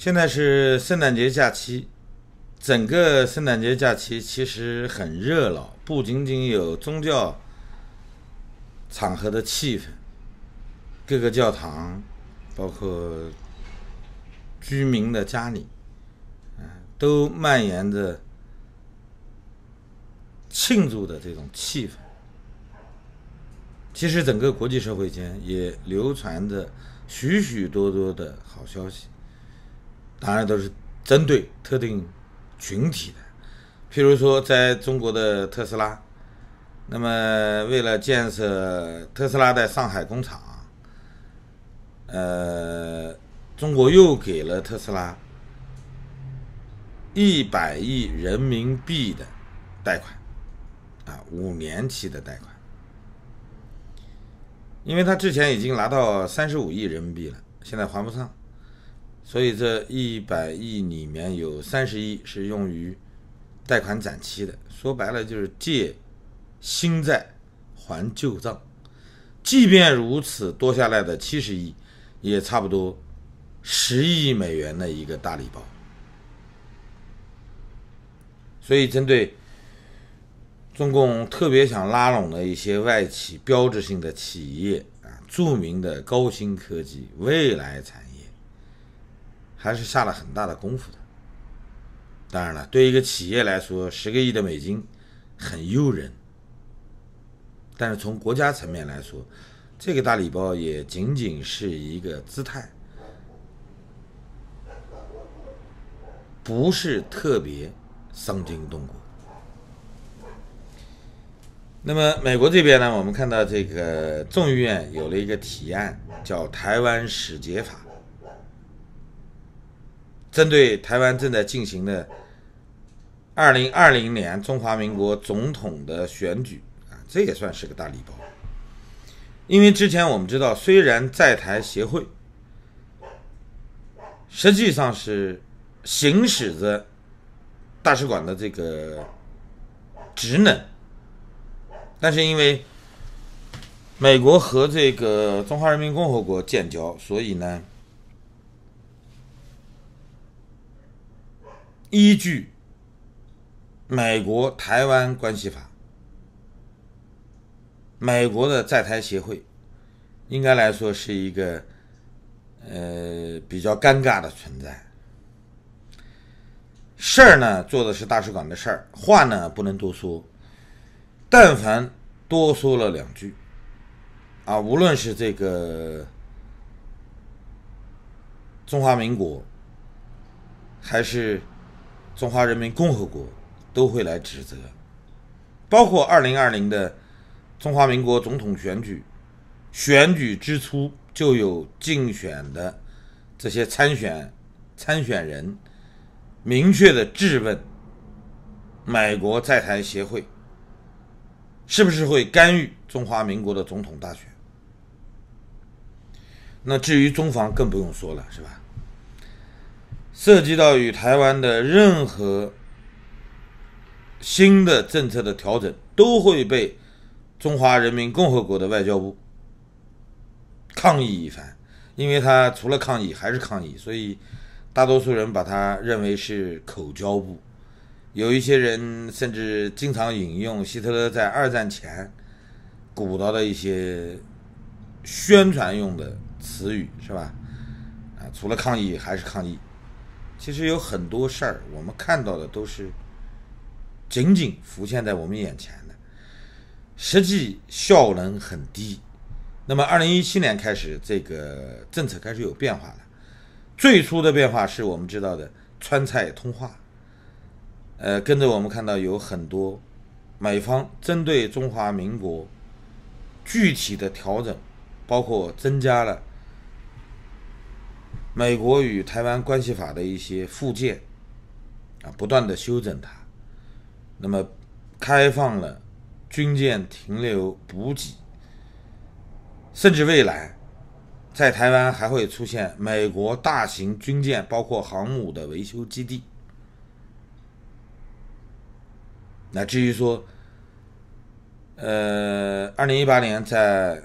现在是圣诞节假期，整个圣诞节假期其实很热闹，不仅仅有宗教场合的气氛，各个教堂，包括居民的家里，嗯，都蔓延着庆祝的这种气氛。其实，整个国际社会间也流传着许许多多的好消息。当然都是针对特定群体的，譬如说，在中国的特斯拉，那么为了建设特斯拉的上海工厂，呃，中国又给了特斯拉一百亿人民币的贷款，啊，五年期的贷款，因为他之前已经拿到三十五亿人民币了，现在还不上。所以这一百亿里面有三十亿是用于贷款展期的，说白了就是借新债还旧账。即便如此，多下来的七十亿也差不多十亿美元的一个大礼包。所以，针对中共特别想拉拢的一些外企、标志性的企业啊，著名的高新科技、未来产业。还是下了很大的功夫的。当然了，对一个企业来说，十个亿的美金很诱人。但是从国家层面来说，这个大礼包也仅仅是一个姿态，不是特别伤筋动骨。那么美国这边呢，我们看到这个众议院有了一个提案，叫《台湾使节法》。针对台湾正在进行的二零二零年中华民国总统的选举啊，这也算是个大礼包。因为之前我们知道，虽然在台协会实际上是行使着大使馆的这个职能，但是因为美国和这个中华人民共和国建交，所以呢。依据美国台湾关系法，美国的在台协会应该来说是一个呃比较尴尬的存在。事儿呢做的是大使馆的事儿，话呢不能多说。但凡多说了两句，啊，无论是这个中华民国还是。中华人民共和国都会来指责，包括二零二零的中华民国总统选举，选举之初就有竞选的这些参选参选人明确的质问美国在台协会是不是会干预中华民国的总统大选。那至于中方更不用说了，是吧？涉及到与台湾的任何新的政策的调整，都会被中华人民共和国的外交部抗议一番，因为他除了抗议还是抗议，所以大多数人把他认为是口交部。有一些人甚至经常引用希特勒在二战前鼓捣的一些宣传用的词语，是吧？啊，除了抗议还是抗议。其实有很多事儿，我们看到的都是仅仅浮现在我们眼前的，实际效能很低。那么，二零一七年开始，这个政策开始有变化了。最初的变化是我们知道的川菜通话，呃，跟着我们看到有很多美方针对中华民国具体的调整，包括增加了。美国与台湾关系法的一些附件啊，不断的修正它，那么开放了军舰停留补给，甚至未来在台湾还会出现美国大型军舰，包括航母的维修基地。那至于说，呃，二零一八年在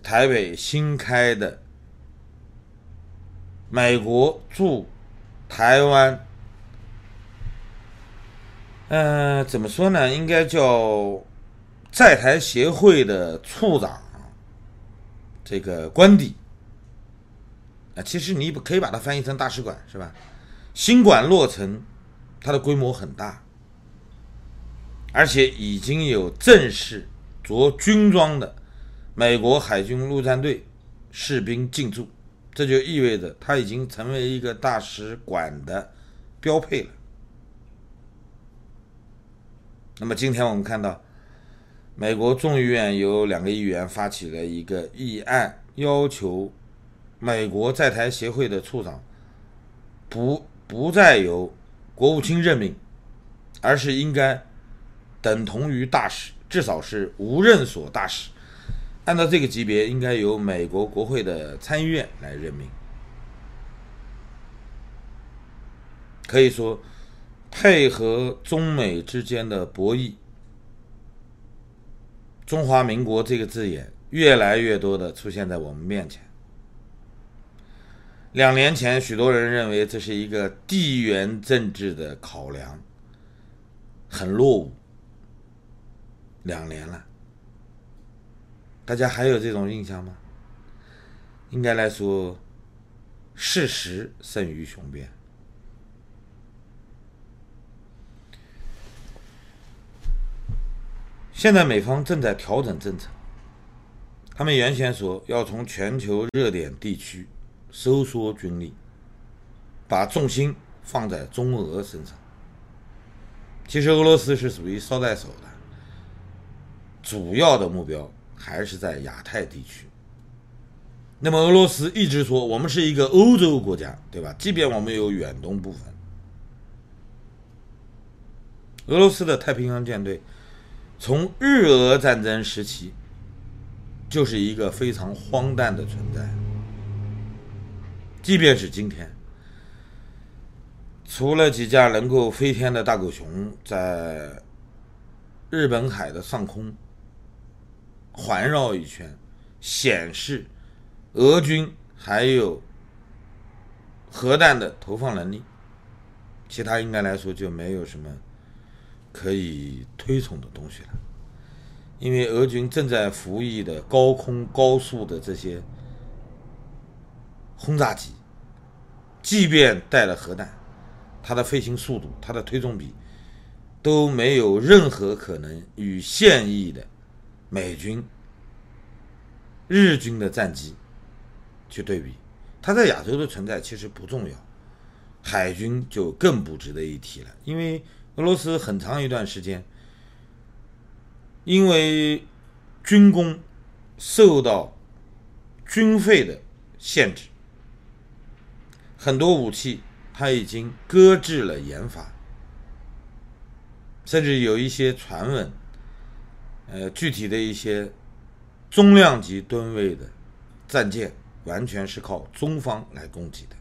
台北新开的。美国驻台湾，嗯，怎么说呢？应该叫在台协会的处长，这个官邸啊，其实你可以把它翻译成大使馆，是吧？新馆落成，它的规模很大，而且已经有正式着军装的美国海军陆战队士兵进驻。这就意味着它已经成为一个大使馆的标配了。那么今天我们看到，美国众议院有两个议员发起了一个议案，要求美国在台协会的处长不不再由国务卿任命，而是应该等同于大使，至少是无任所大使。按照这个级别，应该由美国国会的参议院来任命。可以说，配合中美之间的博弈，“中华民国”这个字眼越来越多的出现在我们面前。两年前，许多人认为这是一个地缘政治的考量，很落伍。两年了。大家还有这种印象吗？应该来说，事实胜于雄辩。现在美方正在调整政策，他们原先说要从全球热点地区收缩军力，把重心放在中俄身上。其实俄罗斯是属于捎带手的，主要的目标。还是在亚太地区。那么俄罗斯一直说我们是一个欧洲国家，对吧？即便我们有远东部分，俄罗斯的太平洋舰队从日俄战争时期就是一个非常荒诞的存在。即便是今天，除了几架能够飞天的大狗熊在日本海的上空。环绕一圈，显示俄军还有核弹的投放能力，其他应该来说就没有什么可以推崇的东西了。因为俄军正在服役的高空高速的这些轰炸机，即便带了核弹，它的飞行速度、它的推重比都没有任何可能与现役的。美军、日军的战机去对比，它在亚洲的存在其实不重要，海军就更不值得一提了。因为俄罗斯很长一段时间，因为军工受到军费的限制，很多武器它已经搁置了研发，甚至有一些传闻。呃，具体的一些中量级吨位的战舰，完全是靠中方来供给的。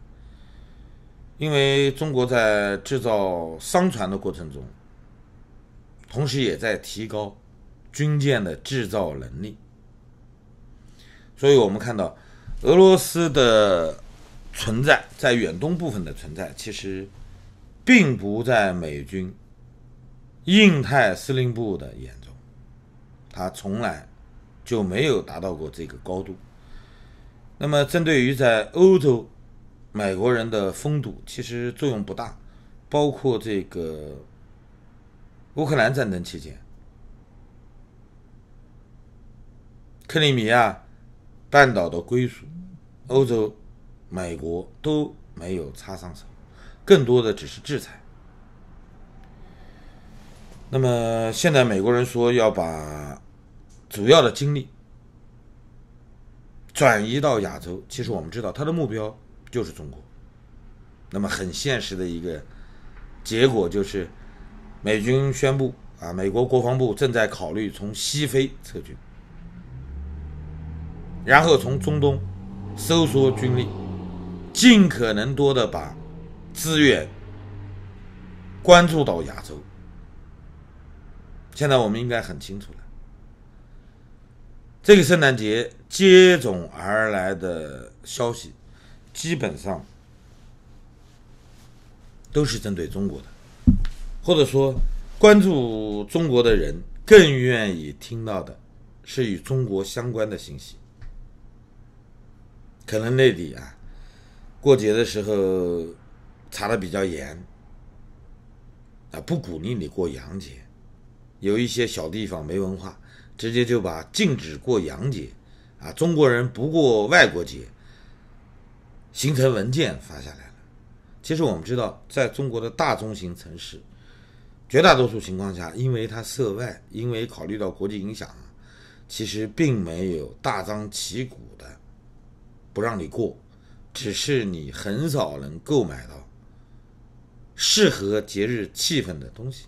因为中国在制造商船的过程中，同时也在提高军舰的制造能力。所以我们看到，俄罗斯的存在在远东部分的存在，其实并不在美军印太司令部的眼中。他从来就没有达到过这个高度。那么，针对于在欧洲，美国人的封堵其实作用不大，包括这个乌克兰战争期间，克里米亚半岛的归属，欧洲、美国都没有插上手，更多的只是制裁。那么，现在美国人说要把。主要的精力转移到亚洲，其实我们知道他的目标就是中国。那么很现实的一个结果就是，美军宣布啊，美国国防部正在考虑从西非撤军，然后从中东收缩军力，尽可能多的把资源关注到亚洲。现在我们应该很清楚了。这个圣诞节接踵而来的消息，基本上都是针对中国的，或者说关注中国的人更愿意听到的是与中国相关的信息。可能内地啊，过节的时候查的比较严啊，不鼓励你过洋节。有一些小地方没文化，直接就把禁止过洋节啊，中国人不过外国节，形成文件发下来了。其实我们知道，在中国的大中型城市，绝大多数情况下，因为它涉外，因为考虑到国际影响，其实并没有大张旗鼓的不让你过，只是你很少能购买到适合节日气氛的东西。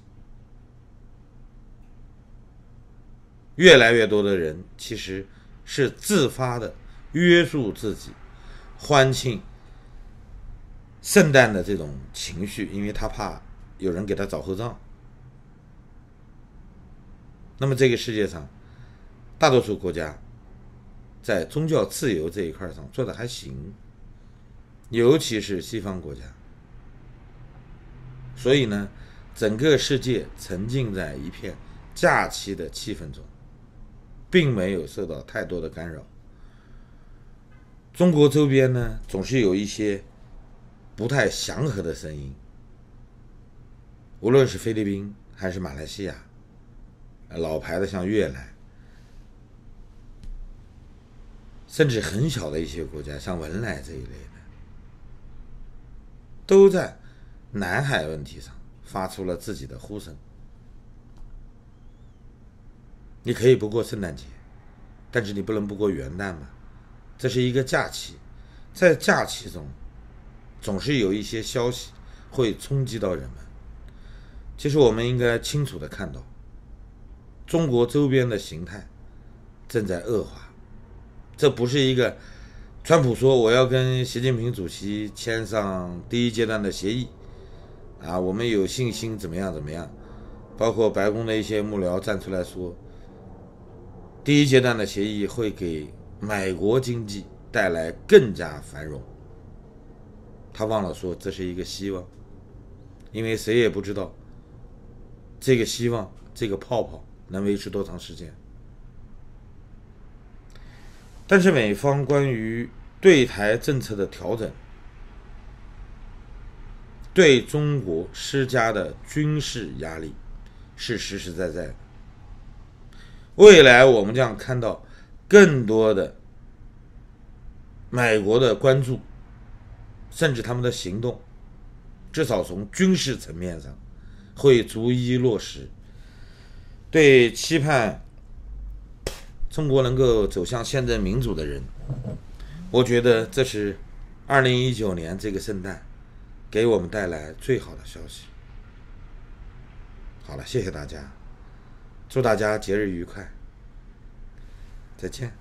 越来越多的人其实是自发的约束自己，欢庆圣诞的这种情绪，因为他怕有人给他找后账。那么这个世界上，大多数国家在宗教自由这一块上做的还行，尤其是西方国家。所以呢，整个世界沉浸在一片假期的气氛中。并没有受到太多的干扰。中国周边呢，总是有一些不太祥和的声音，无论是菲律宾还是马来西亚，老牌的像越南，甚至很小的一些国家，像文莱这一类的，都在南海问题上发出了自己的呼声。你可以不过圣诞节，但是你不能不过元旦嘛？这是一个假期，在假期中，总是有一些消息会冲击到人们。其实我们应该清楚的看到，中国周边的形态正在恶化。这不是一个川普说我要跟习近平主席签上第一阶段的协议啊，我们有信心怎么样怎么样？包括白宫的一些幕僚站出来说。第一阶段的协议会给美国经济带来更加繁荣。他忘了说这是一个希望，因为谁也不知道这个希望、这个泡泡能维持多长时间。但是美方关于对台政策的调整，对中国施加的军事压力是实实在在的。未来我们将看到更多的美国的关注，甚至他们的行动，至少从军事层面上会逐一落实。对期盼中国能够走向宪政民主的人，我觉得这是二零一九年这个圣诞给我们带来最好的消息。好了，谢谢大家。祝大家节日愉快，再见。